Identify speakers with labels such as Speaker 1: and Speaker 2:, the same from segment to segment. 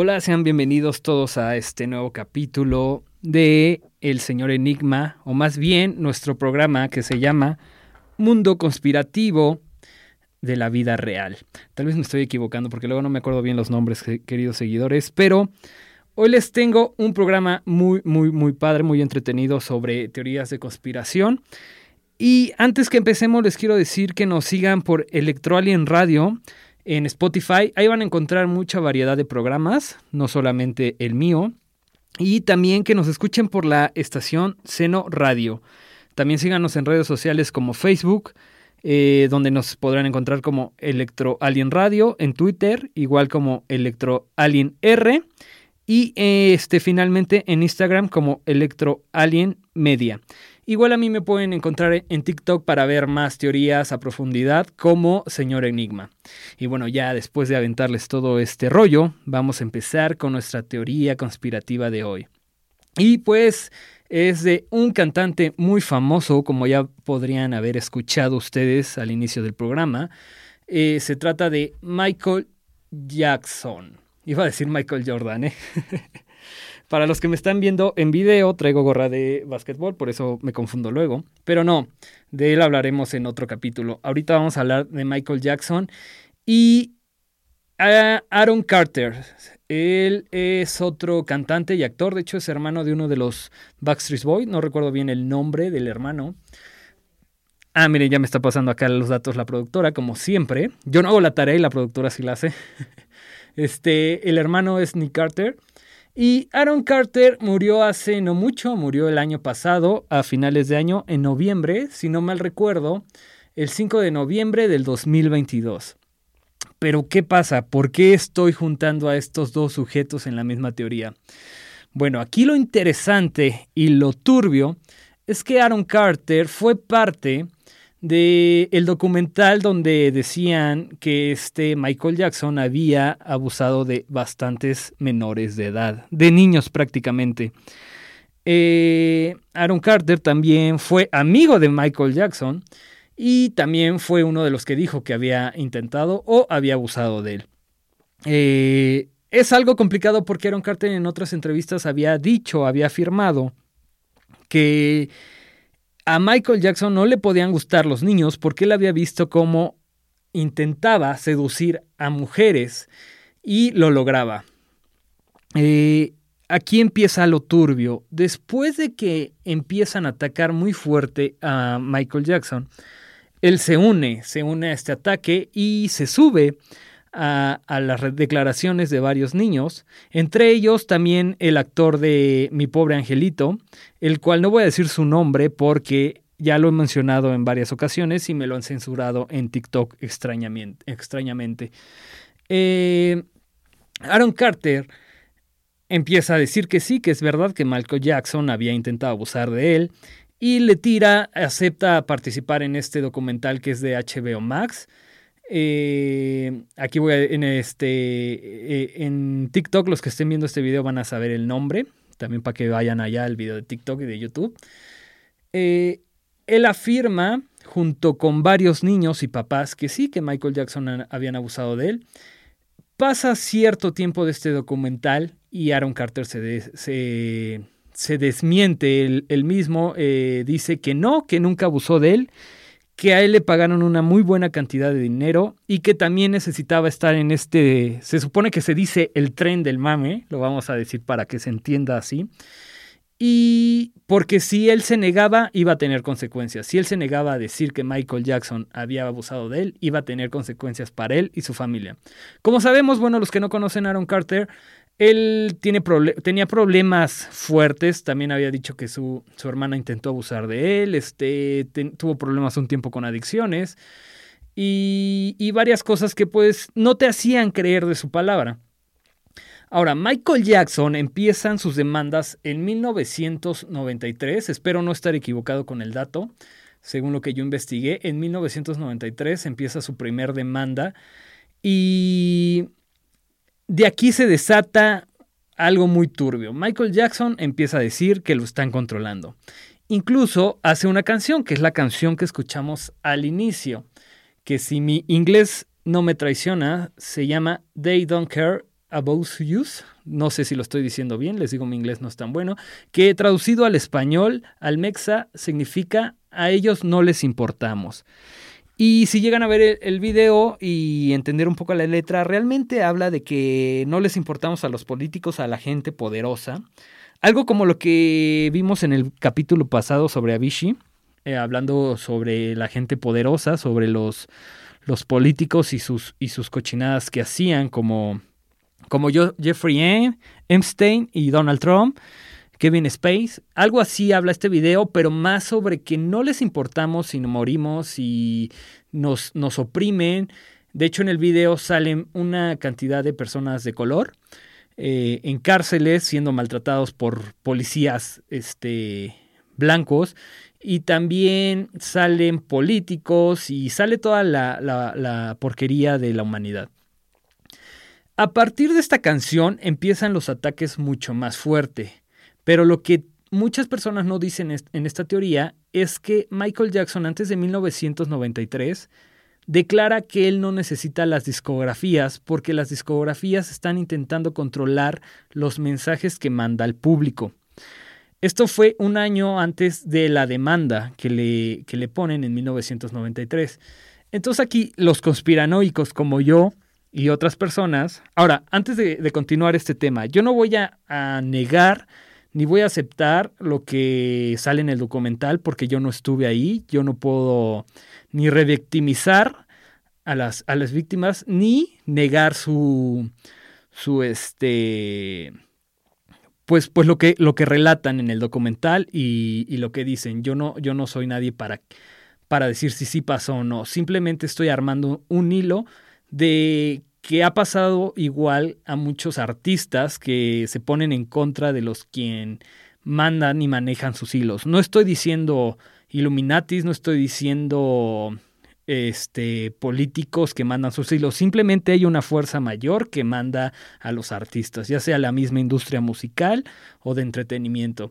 Speaker 1: Hola, sean bienvenidos todos a este nuevo capítulo de El Señor Enigma, o más bien nuestro programa que se llama Mundo Conspirativo de la Vida Real. Tal vez me estoy equivocando porque luego no me acuerdo bien los nombres, queridos seguidores, pero hoy les tengo un programa muy, muy, muy padre, muy entretenido sobre teorías de conspiración. Y antes que empecemos, les quiero decir que nos sigan por Electroalien Radio en Spotify. Ahí van a encontrar mucha variedad de programas, no solamente el mío. Y también que nos escuchen por la estación Seno Radio. También síganos en redes sociales como Facebook, eh, donde nos podrán encontrar como Electro Alien Radio, en Twitter, igual como Electro Alien R. Y este, finalmente en Instagram como Electro Alien Media. Igual a mí me pueden encontrar en TikTok para ver más teorías a profundidad como Señor Enigma. Y bueno, ya después de aventarles todo este rollo, vamos a empezar con nuestra teoría conspirativa de hoy. Y pues es de un cantante muy famoso, como ya podrían haber escuchado ustedes al inicio del programa. Eh, se trata de Michael Jackson. Iba a decir Michael Jordan, ¿eh? Para los que me están viendo en video, traigo gorra de básquetbol, por eso me confundo luego. Pero no, de él hablaremos en otro capítulo. Ahorita vamos a hablar de Michael Jackson y Aaron Carter. Él es otro cantante y actor, de hecho es hermano de uno de los Backstreet Boys, no recuerdo bien el nombre del hermano. Ah, miren, ya me está pasando acá los datos la productora, como siempre. Yo no hago la tarea y la productora sí la hace. Este, el hermano es Nick Carter y Aaron Carter murió hace no mucho, murió el año pasado, a finales de año, en noviembre, si no mal recuerdo, el 5 de noviembre del 2022. Pero ¿qué pasa? ¿Por qué estoy juntando a estos dos sujetos en la misma teoría? Bueno, aquí lo interesante y lo turbio es que Aaron Carter fue parte de el documental donde decían que este Michael Jackson había abusado de bastantes menores de edad, de niños prácticamente. Eh, Aaron Carter también fue amigo de Michael Jackson y también fue uno de los que dijo que había intentado o había abusado de él. Eh, es algo complicado porque Aaron Carter en otras entrevistas había dicho, había afirmado que a Michael Jackson no le podían gustar los niños porque él había visto cómo intentaba seducir a mujeres y lo lograba. Eh, aquí empieza lo turbio. Después de que empiezan a atacar muy fuerte a Michael Jackson, él se une, se une a este ataque y se sube a, las declaraciones de varios niños, entre ellos también el actor de Mi pobre angelito, el cual no voy a decir su nombre porque ya lo he mencionado en varias ocasiones y me lo han censurado en TikTok extrañamente. Eh, Aaron Carter empieza a decir que sí, que es verdad que Michael Jackson había intentado abusar de él y le tira, acepta participar en este documental que es de HBO Max eh, aquí voy a, en este eh, en TikTok los que estén viendo este video van a saber el nombre, también para que vayan allá al video de TikTok y de YouTube. Eh, él afirma junto con varios niños y papás que sí que Michael Jackson habían abusado de él. Pasa cierto tiempo de este documental y Aaron Carter se, se, desmiente él, mismo, dice que no, que nunca abusó de él que a él le pagaron una muy buena cantidad de dinero y que también necesitaba estar en este, se supone que se dice el tren del mame, lo vamos a decir para que se entienda así, y porque si él se negaba iba a tener consecuencias, si él se negaba a decir que Michael Jackson había abusado de él, iba a tener consecuencias para él y su familia. Como sabemos, bueno, los que no conocen Aaron Carter, él tenía problemas fuertes, también había dicho que su, su hermana intentó abusar de él, este, tuvo problemas un tiempo con adicciones y, y varias cosas que pues no te hacían creer de su palabra. Ahora, Michael Jackson empiezan sus demandas en 1993, espero no estar equivocado con el dato, según lo que yo investigué, en 1993 empieza su primer demanda y de aquí se desata algo muy turbio. Michael Jackson empieza a decir que lo están controlando. Incluso hace una canción, que es la canción que escuchamos al inicio, que si mi inglés no me traiciona, se llama They Don't Care About Use, no sé si lo estoy diciendo bien, les digo mi inglés no es tan bueno, que traducido al español, al mexa, significa a ellos no les importamos. Y si llegan a ver el, video y entender un poco la letra, realmente habla de que no les importamos a los políticos, a la gente poderosa. Algo como lo que vimos en el capítulo pasado sobre Avicii, eh, hablando sobre la gente poderosa, sobre los, los políticos y sus, y sus cochinadas que hacían, como, como yo, Jeffrey Epstein y Donald Trump. Kevin Space. Algo así habla este video, pero más sobre que no les importamos si morimos y nos, nos oprimen. De hecho, en el video salen una cantidad de personas de color eh, en cárceles siendo maltratados por policías este, blancos. Y también salen políticos y sale toda la, la porquería de la humanidad. A partir de esta canción empiezan los ataques mucho más fuerte. Pero lo que muchas personas no dicen en esta teoría es que Michael Jackson antes de 1993 declara que él no necesita las discografías porque las discografías están intentando controlar los mensajes que manda al público. Esto fue un año antes de la demanda que le, que le ponen en 1993. Entonces aquí los conspiranoicos como yo y otras personas... Ahora, antes de, continuar este tema, yo no voy a negar ni voy a aceptar lo que sale en el documental porque yo no estuve ahí, yo no puedo ni revictimizar a las, a las víctimas ni negar su, su este, pues, pues lo que, lo que relatan en el documental y, y, lo que dicen. Yo no, yo no soy nadie para, para decir si sí pasó o no. Simplemente estoy armando un hilo de que ha pasado igual a muchos artistas que se ponen en contra de los quien mandan y manejan sus hilos. No estoy diciendo Illuminatis, no estoy diciendo este, políticos que mandan sus hilos. Simplemente hay una fuerza mayor que manda a los artistas, ya sea la misma industria musical o de entretenimiento.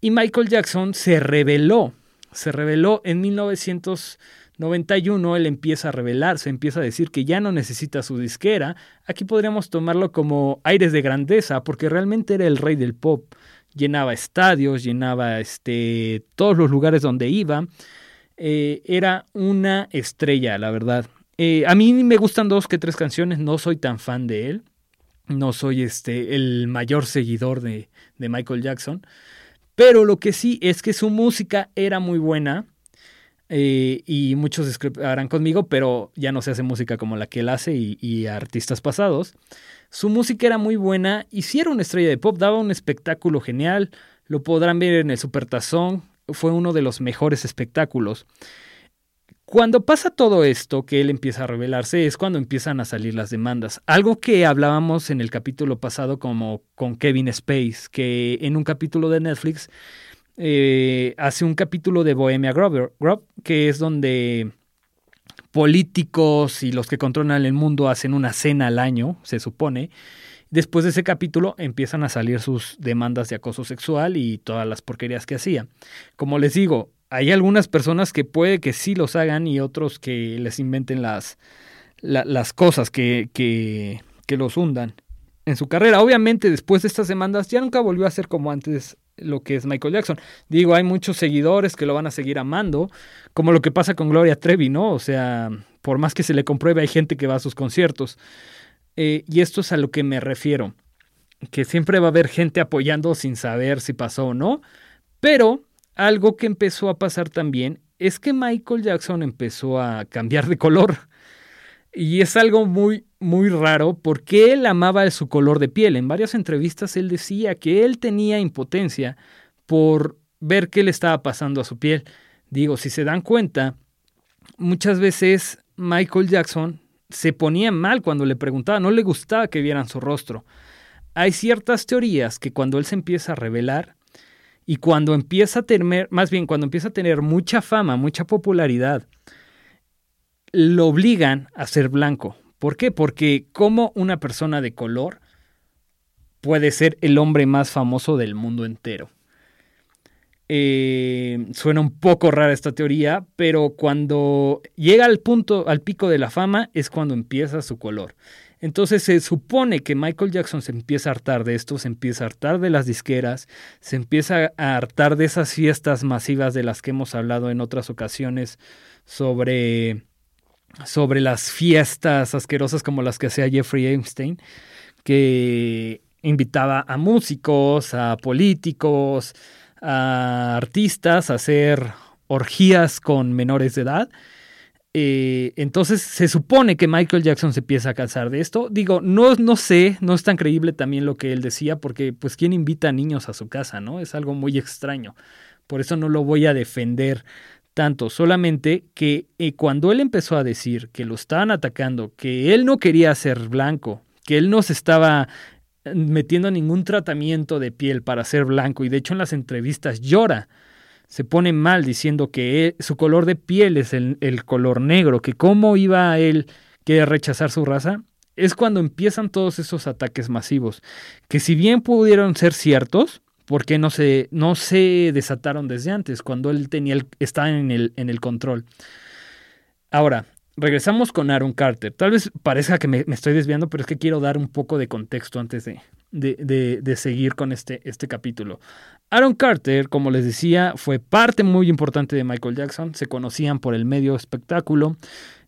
Speaker 1: Y Michael Jackson se reveló, se reveló en 1900 91 él empieza a revelarse, empieza a decir que ya no necesita su disquera. Aquí podríamos tomarlo como aires de grandeza, porque realmente era el rey del pop. Llenaba estadios, llenaba este, todos los lugares donde iba. Eh, era una estrella, la verdad. Eh, a mí me gustan dos que tres canciones, no soy tan fan de él. No soy este, el mayor seguidor de, de Michael Jackson. Pero lo que sí es que su música era muy buena eh, y muchos discreparán conmigo, pero ya no se hace música como la que él hace y, artistas pasados. Su música era muy buena era una estrella de pop, daba un espectáculo genial. Lo podrán ver en el Supertazón, fue uno de los mejores espectáculos. Cuando pasa todo esto, que él empieza a revelarse, es cuando empiezan a salir las demandas. Algo que hablábamos en el capítulo pasado como con Kevin Space, que en un capítulo de Netflix eh, hace un capítulo de Bohemia Grove, que es donde políticos y los que controlan el mundo hacen una cena al año, se supone. Después de ese capítulo empiezan a salir sus demandas de acoso sexual y todas las porquerías que hacía. Como les digo, hay algunas personas que puede que sí los hagan y otros que les inventen las, las cosas que, que, que los hundan en su carrera. Obviamente después de estas demandas ya nunca volvió a ser como antes lo que es Michael Jackson. Digo, hay muchos seguidores que lo van a seguir amando, como lo que pasa con Gloria Trevi, ¿no? O sea, por más que se le compruebe, hay gente que va a sus conciertos. Eh, y esto es a lo que me refiero, que siempre va a haber gente apoyando sin saber si pasó o no, pero algo que empezó a pasar también es que Michael Jackson empezó a cambiar de color. Y es algo muy, muy raro porque él amaba su color de piel. En varias entrevistas él decía que él tenía impotencia por ver qué le estaba pasando a su piel. Digo, si se dan cuenta, muchas veces Michael Jackson se ponía mal cuando le preguntaba, no le gustaba que vieran su rostro. Hay ciertas teorías que cuando él se empieza a revelar y cuando empieza a tener, más bien cuando empieza a tener mucha fama, mucha popularidad, lo obligan a ser blanco. ¿Por qué? Porque como una persona de color puede ser el hombre más famoso del mundo entero. Eh, suena un poco rara esta teoría, pero cuando llega al punto, al pico de la fama, es cuando empieza su color. Entonces se supone que Michael Jackson se empieza a hartar de esto, se empieza a hartar de las disqueras, se empieza a hartar de esas fiestas masivas de las que hemos hablado en otras ocasiones sobre, sobre las fiestas asquerosas como las que hacía Jeffrey Epstein, que invitaba a músicos, a políticos, a artistas a hacer orgías con menores de edad eh, entonces se supone que Michael Jackson se empieza a cansar de esto. Digo, no, no sé, no es tan creíble también lo que él decía, porque pues quién invita a niños a su casa, ¿no? Es algo muy extraño. Por eso no lo voy a defender tanto, solamente que eh, cuando él empezó a decir que lo estaban atacando, que él no quería ser blanco, que él no se estaba eh, metiendo ningún tratamiento de piel para ser blanco, y de hecho en las entrevistas llora se pone mal diciendo que su color de piel es el, color negro, que cómo iba él que rechazar su raza, es cuando empiezan todos esos ataques masivos, que si bien pudieron ser ciertos, ¿por qué no se, no se desataron desde antes, cuando él tenía el, estaba en el, en el control? Ahora, regresamos con Aaron Carter. Tal vez parezca que me, estoy desviando, pero es que quiero dar un poco de contexto antes de, de, de seguir con este, este capítulo. Aaron Carter, como les decía, fue parte muy importante de Michael Jackson. Se conocían por el medio espectáculo.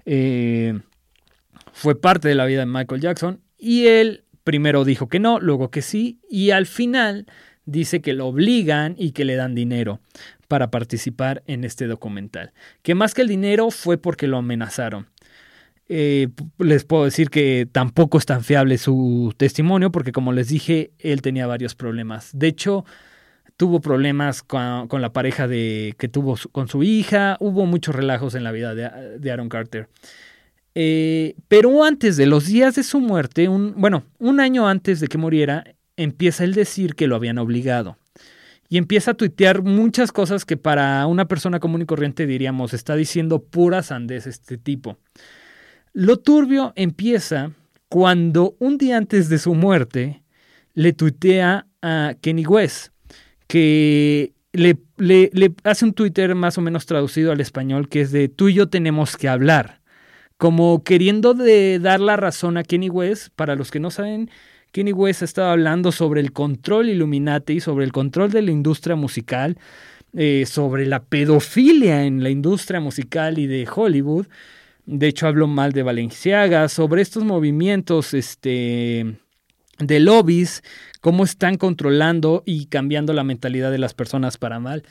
Speaker 1: Eh, fue parte de la vida de Michael Jackson. Y él primero dijo que no, luego que sí. Y al final dice que lo obligan y que le dan dinero para participar en este documental. Que más que el dinero fue porque lo amenazaron. Eh, les puedo decir que tampoco es tan fiable su testimonio porque como les dije, él tenía varios problemas. De hecho, tuvo problemas con, la pareja de, que tuvo con su hija, hubo muchos relajos en la vida de, Aaron Carter. Eh, pero antes de los días de su muerte, bueno, un año antes de que muriera, empieza el decir que lo habían obligado. Y empieza a tuitear muchas cosas que para una persona común y corriente diríamos, está diciendo pura sandez este tipo. Lo turbio empieza cuando un día antes de su muerte le tuitea a Kenny West que le, le, hace un Twitter más o menos traducido al español que es de tú y yo tenemos que hablar. Como queriendo de dar la razón a Kenny West, para los que no saben, Kenny West estaba hablando sobre el control Illuminati, sobre el control de la industria musical, eh, sobre la pedofilia en la industria musical y de Hollywood. De hecho, habló mal de Valenciaga, sobre estos movimientos este, de lobbies cómo están controlando y cambiando la mentalidad de las personas para mal.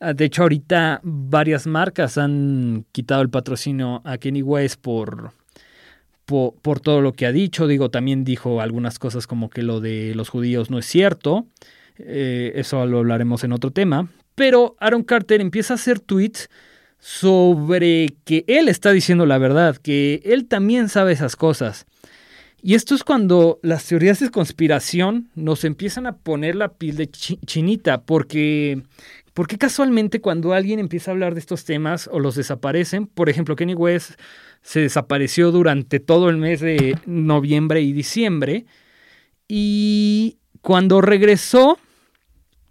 Speaker 1: Ah, de hecho, ahorita varias marcas han quitado el patrocinio a Kenny West por, todo lo que ha dicho. Digo, también dijo algunas cosas como que lo de los judíos no es cierto. Eh, eso lo hablaremos en otro tema. Pero Aaron Carter empieza a hacer tweets sobre que él está diciendo la verdad, que él también sabe esas cosas. Y esto es cuando las teorías de conspiración nos empiezan a poner la piel de chinita, porque, porque casualmente cuando alguien empieza a hablar de estos temas o los desaparecen, por ejemplo, Kenny West se desapareció durante todo el mes de noviembre y diciembre, y cuando regresó,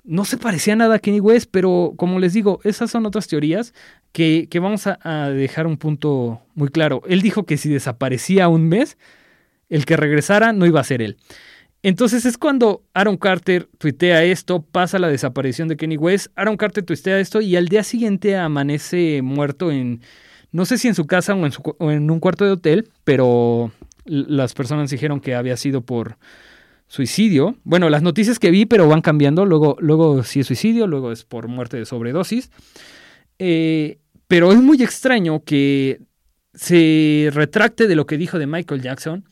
Speaker 1: no se parecía nada a Kenny West, pero como les digo, esas son otras teorías que, que vamos a, a, dejar un punto muy claro. Él dijo que si desaparecía un mes, el que regresara no iba a ser él. Entonces es cuando Aaron Carter tuitea esto, pasa la desaparición de Kenny West, Aaron Carter tuitea esto y al día siguiente amanece muerto en, no sé si en su casa o en, un cuarto de hotel, pero las personas dijeron que había sido por suicidio. Bueno, las noticias que vi, pero van cambiando, luego, luego si es suicidio, luego es por muerte de sobredosis. Eh, pero es muy extraño que se retracte de lo que dijo de Michael Jackson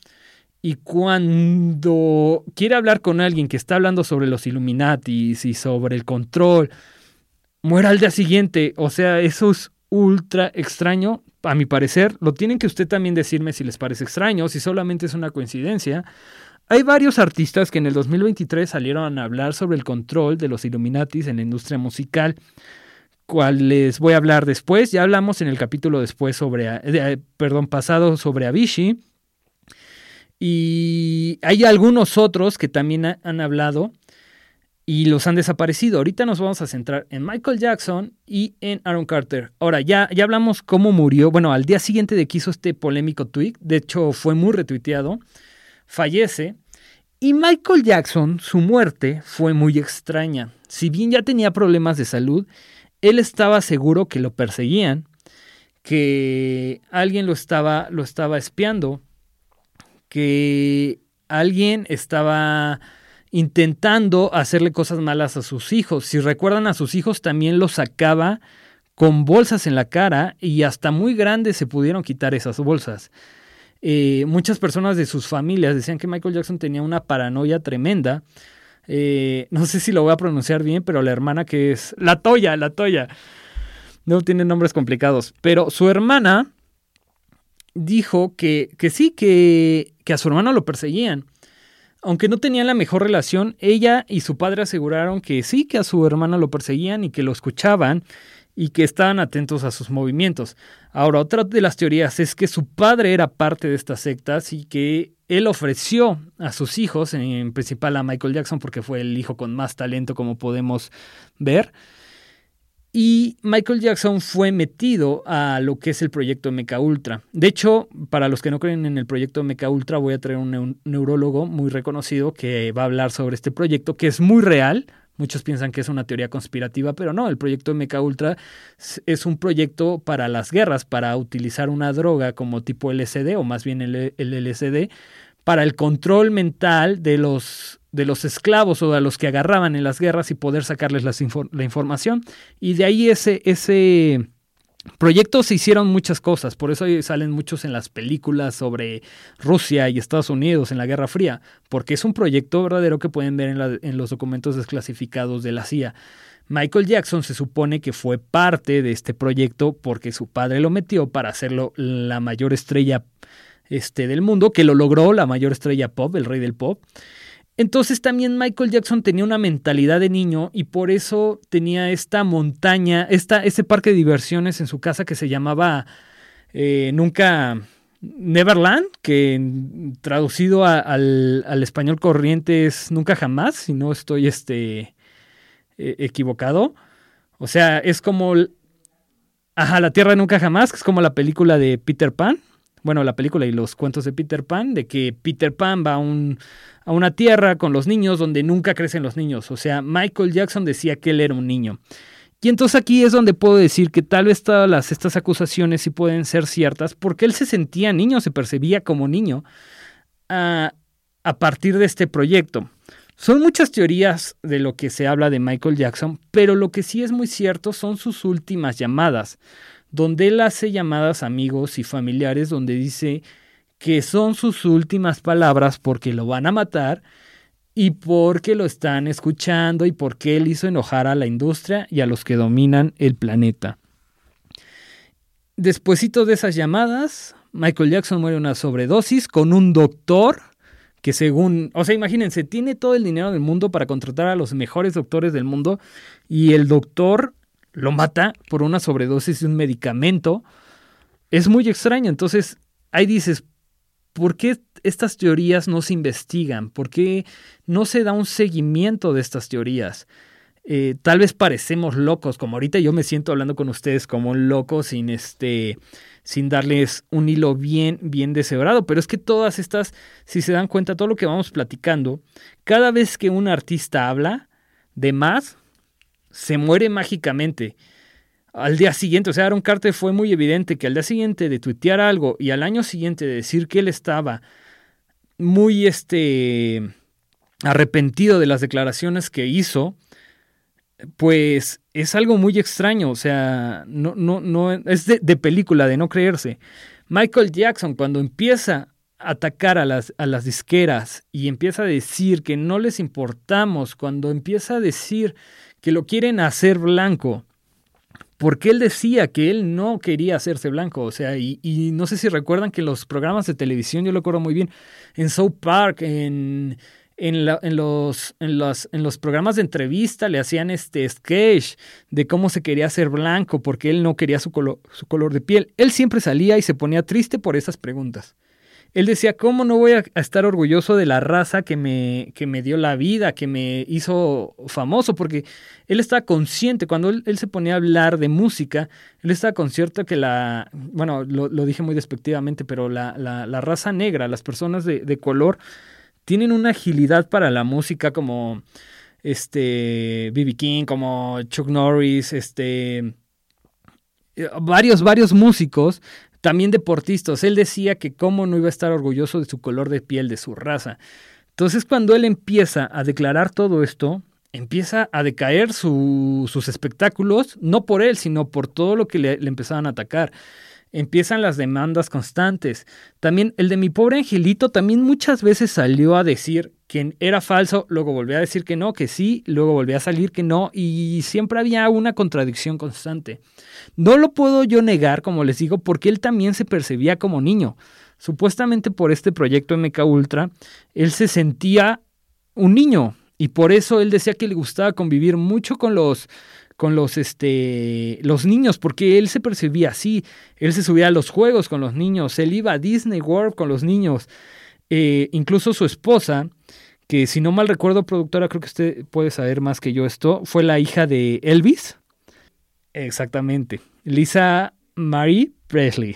Speaker 1: y cuando quiere hablar con alguien que está hablando sobre los Illuminatis y sobre el control, muera al día siguiente. O sea, eso es ultra extraño, a mi parecer. Lo tienen que usted también decirme si les parece extraño, si solamente es una coincidencia. Hay varios artistas que en el 2023 salieron a hablar sobre el control de los Illuminatis en la industria musical, cual les voy a hablar después. Ya hablamos en el capítulo después sobre, eh, perdón, pasado sobre Avicii y hay algunos otros que también han hablado y los han desaparecido. Ahorita nos vamos a centrar en Michael Jackson y en Aaron Carter. Ahora, ya, ya hablamos cómo murió. Bueno, al día siguiente de que hizo este polémico tweet, de hecho fue muy retuiteado. fallece. Y Michael Jackson, su muerte fue muy extraña. Si bien ya tenía problemas de salud, él estaba seguro que lo perseguían, que alguien lo estaba, lo estaba espiando, que alguien estaba intentando hacerle cosas malas a sus hijos. Si recuerdan a sus hijos, también los sacaba con bolsas en la cara y hasta muy grandes se pudieron quitar esas bolsas. Eh, muchas personas de sus familias decían que Michael Jackson tenía una paranoia tremenda. Eh, no sé si lo voy a pronunciar bien, pero la hermana que es la Toya, la Toya. No tiene nombres complicados. Pero su hermana dijo que, que sí, que, que a su hermano lo perseguían. Aunque no tenían la mejor relación, ella y su padre aseguraron que sí, que a su hermana lo perseguían y que lo escuchaban y que estaban atentos a sus movimientos. Ahora, otra de las teorías es que su padre era parte de estas sectas y que él ofreció a sus hijos, en principal a Michael Jackson, porque fue el hijo con más talento, como podemos ver. Y Michael Jackson fue metido a lo que es el proyecto Mecha Ultra. De hecho, para los que no creen en el proyecto Mecha Ultra, voy a traer un neurólogo muy reconocido que va a hablar sobre este proyecto, que es muy real, Muchos piensan que es una teoría conspirativa, pero no, el proyecto MK Ultra es un proyecto para las guerras, para utilizar una droga como tipo LSD o más bien el, LSD para el control mental de los, de los esclavos o de los que agarraban en las guerras y poder sacarles la información. Y de ahí ese, ese proyectos se hicieron muchas cosas, por eso salen muchos en las películas sobre Rusia y Estados Unidos en la Guerra Fría, porque es un proyecto verdadero que pueden ver en, en, los documentos desclasificados de la CIA. Michael Jackson se supone que fue parte de este proyecto porque su padre lo metió para hacerlo la mayor estrella este, del mundo, que lo logró, la mayor estrella pop, el rey del pop. Entonces también Michael Jackson tenía una mentalidad de niño y por eso tenía esta montaña, esta, ese parque de diversiones en su casa que se llamaba eh, Nunca Neverland, que traducido al, español corriente es Nunca Jamás, si no estoy este, e, equivocado. O sea, es como... Ajá, La Tierra Nunca Jamás, que es como la película de Peter Pan bueno, la película y los cuentos de Peter Pan, de que Peter Pan va a, un, a una tierra con los niños donde nunca crecen los niños. O sea, Michael Jackson decía que él era un niño. Y entonces aquí es donde puedo decir que tal vez todas las, estas acusaciones sí pueden ser ciertas, porque él se sentía niño, se percibía como niño a, a partir de este proyecto. Son muchas teorías de lo que se habla de Michael Jackson, pero lo que sí es muy cierto son sus últimas llamadas donde él hace llamadas a amigos y familiares donde dice que son sus últimas palabras porque lo van a matar y porque lo están escuchando y porque él hizo enojar a la industria y a los que dominan el planeta. Despuésito de esas llamadas, Michael Jackson muere una sobredosis con un doctor que según, o sea, imagínense, tiene todo el dinero del mundo para contratar a los mejores doctores del mundo y el doctor lo mata por una sobredosis de un medicamento. Es muy extraño. Entonces, ahí dices, ¿por qué estas teorías no se investigan? ¿Por qué no se da un seguimiento de estas teorías? Eh, tal vez parecemos locos, como ahorita yo me siento hablando con ustedes como un loco sin este sin darles un hilo bien, bien deshebrado. Pero es que todas estas, si se dan cuenta, todo lo que vamos platicando, cada vez que un artista habla de más, se muere mágicamente. Al día siguiente, o sea, Aaron Carter fue muy evidente que al día siguiente de tuitear algo y al año siguiente de decir que él estaba muy este arrepentido de las declaraciones que hizo, pues es algo muy extraño, o sea, no, no, no, es de, película, de no creerse. Michael Jackson, cuando empieza a atacar a las, a las disqueras y empieza a decir que no les importamos, cuando empieza a decir que lo quieren hacer blanco. Porque él decía que él no quería hacerse blanco. O sea, y, no sé si recuerdan que los programas de televisión, yo lo recuerdo muy bien, en South Park, en, en, los, en, los, en los programas de entrevista le hacían este sketch de cómo se quería hacer blanco porque él no quería su su color de piel. Él siempre salía y se ponía triste por esas preguntas. Él decía, ¿cómo no voy a, estar orgulloso de la raza que me, que me dio la vida, que me hizo famoso? Porque él estaba consciente, cuando él, se ponía a hablar de música, él estaba consciente que la, bueno, lo, dije muy despectivamente, pero la, la, raza negra, las personas de, de color, tienen una agilidad para la música como este B.B. King, como Chuck Norris, este varios, varios músicos también deportistas. Él decía que cómo no iba a estar orgulloso de su color de piel, de su raza. Entonces cuando él empieza a declarar todo esto, empieza a decaer sus espectáculos, no por él, sino por todo lo que le, le empezaban a atacar empiezan las demandas constantes. También el de mi pobre angelito también muchas veces salió a decir que era falso, luego volvió a decir que no, que sí, luego volvió a salir que no, y siempre había una contradicción constante. No lo puedo yo negar, como les digo, porque él también se percibía como niño. Supuestamente por este proyecto MK Ultra, él se sentía un niño, y por eso él decía que le gustaba convivir mucho con los con los, este, los niños, porque él se percibía así. Él se subía a los juegos con los niños, él iba a Disney World con los niños. Eh, incluso su esposa, que si no mal recuerdo, productora, creo que usted puede saber más que yo esto, fue la hija de Elvis. Exactamente. Lisa Marie Presley.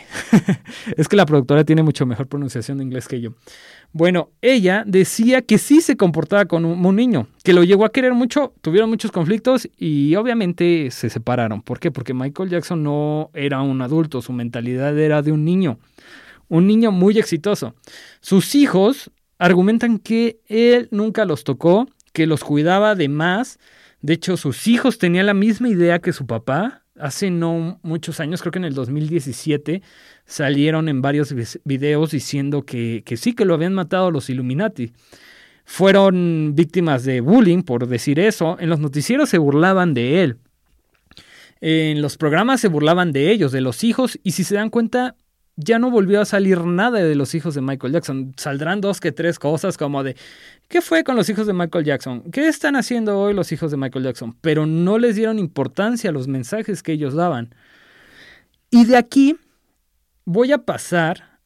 Speaker 1: es que la productora tiene mucho mejor pronunciación de inglés que yo. Bueno, ella decía que sí se comportaba como un, niño, que lo llegó a querer mucho, tuvieron muchos conflictos y obviamente se separaron. ¿Por qué? Porque Michael Jackson no era un adulto, su mentalidad era de un niño, un niño muy exitoso. Sus hijos argumentan que él nunca los tocó, que los cuidaba de más. De hecho, sus hijos tenían la misma idea que su papá, hace no muchos años, creo que en el 2017, salieron en varios videos diciendo que, que sí, que lo habían matado los Illuminati. Fueron víctimas de bullying, por decir eso. En los noticieros se burlaban de él. En los programas se burlaban de ellos, de los hijos, y si se dan cuenta, ya no volvió a salir nada de los hijos de Michael Jackson. Saldrán dos que tres cosas como de, ¿qué fue con los hijos de Michael Jackson? ¿Qué están haciendo hoy los hijos de Michael Jackson? Pero no les dieron importancia a los mensajes que ellos daban. Y de aquí voy a pasar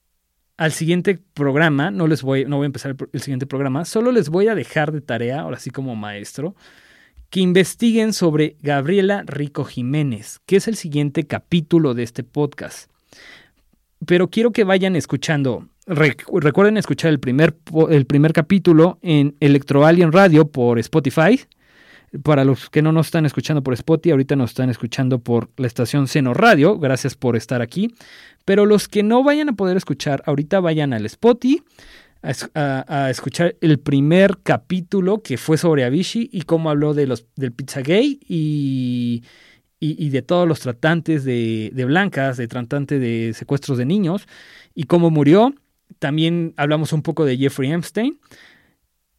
Speaker 1: al siguiente programa. No les voy, no voy a empezar el, siguiente programa. Solo les voy a dejar de tarea, ahora sí como maestro, que investiguen sobre Gabriela Rico Jiménez, que es el siguiente capítulo de este podcast pero quiero que vayan escuchando. recuerden escuchar el primer, el primer capítulo en Electro Alien Radio por Spotify. Para los que no nos están escuchando por Spotify, ahorita nos están escuchando por la estación Seno Radio. Gracias por estar aquí. Pero los que no vayan a poder escuchar, ahorita vayan al Spotify a, escuchar el primer capítulo que fue sobre Avicii y cómo habló de los, del Pizza Gay y y, de todos los tratantes de, blancas, de tratantes de secuestros de niños y cómo murió. También hablamos un poco de Jeffrey Epstein.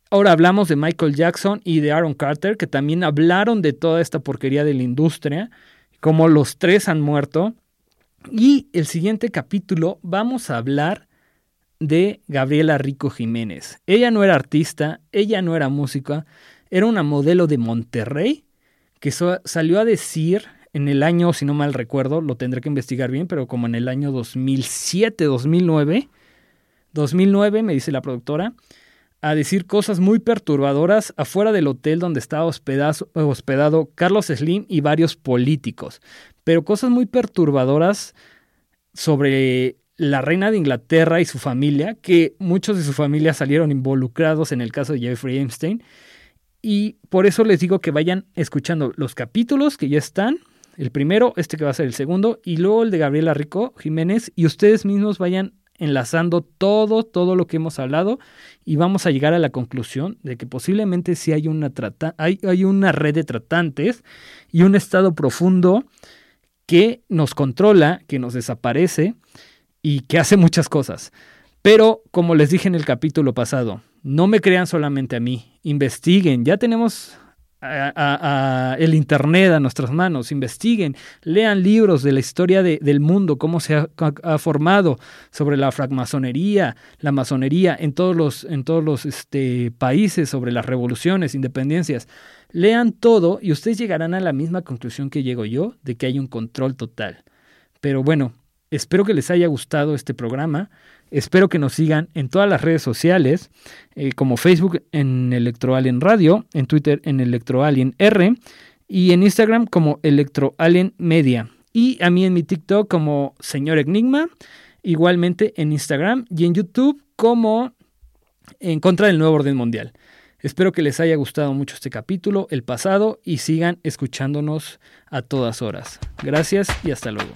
Speaker 1: Ahora hablamos de Michael Jackson y de Aaron Carter, que también hablaron de toda esta porquería de la industria, cómo los tres han muerto. Y el siguiente capítulo vamos a hablar de Gabriela Rico Jiménez. Ella no era artista, ella no era música, era una modelo de Monterrey que salió a decir en el año, si no mal recuerdo, lo tendré que investigar bien, pero como en el año 2007, 2009, 2009 me dice la productora, a decir cosas muy perturbadoras afuera del hotel donde estaba hospedado Carlos Slim y varios políticos, pero cosas muy perturbadoras sobre la reina de Inglaterra y su familia, que muchos de su familia salieron involucrados en el caso de Jeffrey Epstein, y por eso les digo que vayan escuchando los capítulos que ya están. El primero, este que va a ser el segundo, y luego el de Gabriela Rico Jiménez, y ustedes mismos vayan enlazando todo, todo lo que hemos hablado, y vamos a llegar a la conclusión de que posiblemente sí hay una, trata hay, hay una red de tratantes y un estado profundo que nos controla, que nos desaparece y que hace muchas cosas. Pero, como les dije en el capítulo pasado, no me crean solamente a mí, investiguen, ya tenemos el Internet a nuestras manos, investiguen, lean libros de la historia del mundo, cómo se ha, formado sobre la francmasonería, la masonería en todos los, en todos los este, países, sobre las revoluciones, independencias. Lean todo y ustedes llegarán a la misma conclusión que llego yo, de que hay un control total. Pero bueno, Espero que les haya gustado este programa. Espero que nos sigan en todas las redes sociales, eh, como Facebook en Electroalien Radio, en Twitter en Electroalien R y en Instagram como Electroalien Media. Y a mí en mi TikTok como Señor Enigma, igualmente en Instagram y en YouTube como En contra del nuevo orden mundial. Espero que les haya gustado mucho este capítulo, el pasado, y sigan escuchándonos a todas horas. Gracias y hasta luego.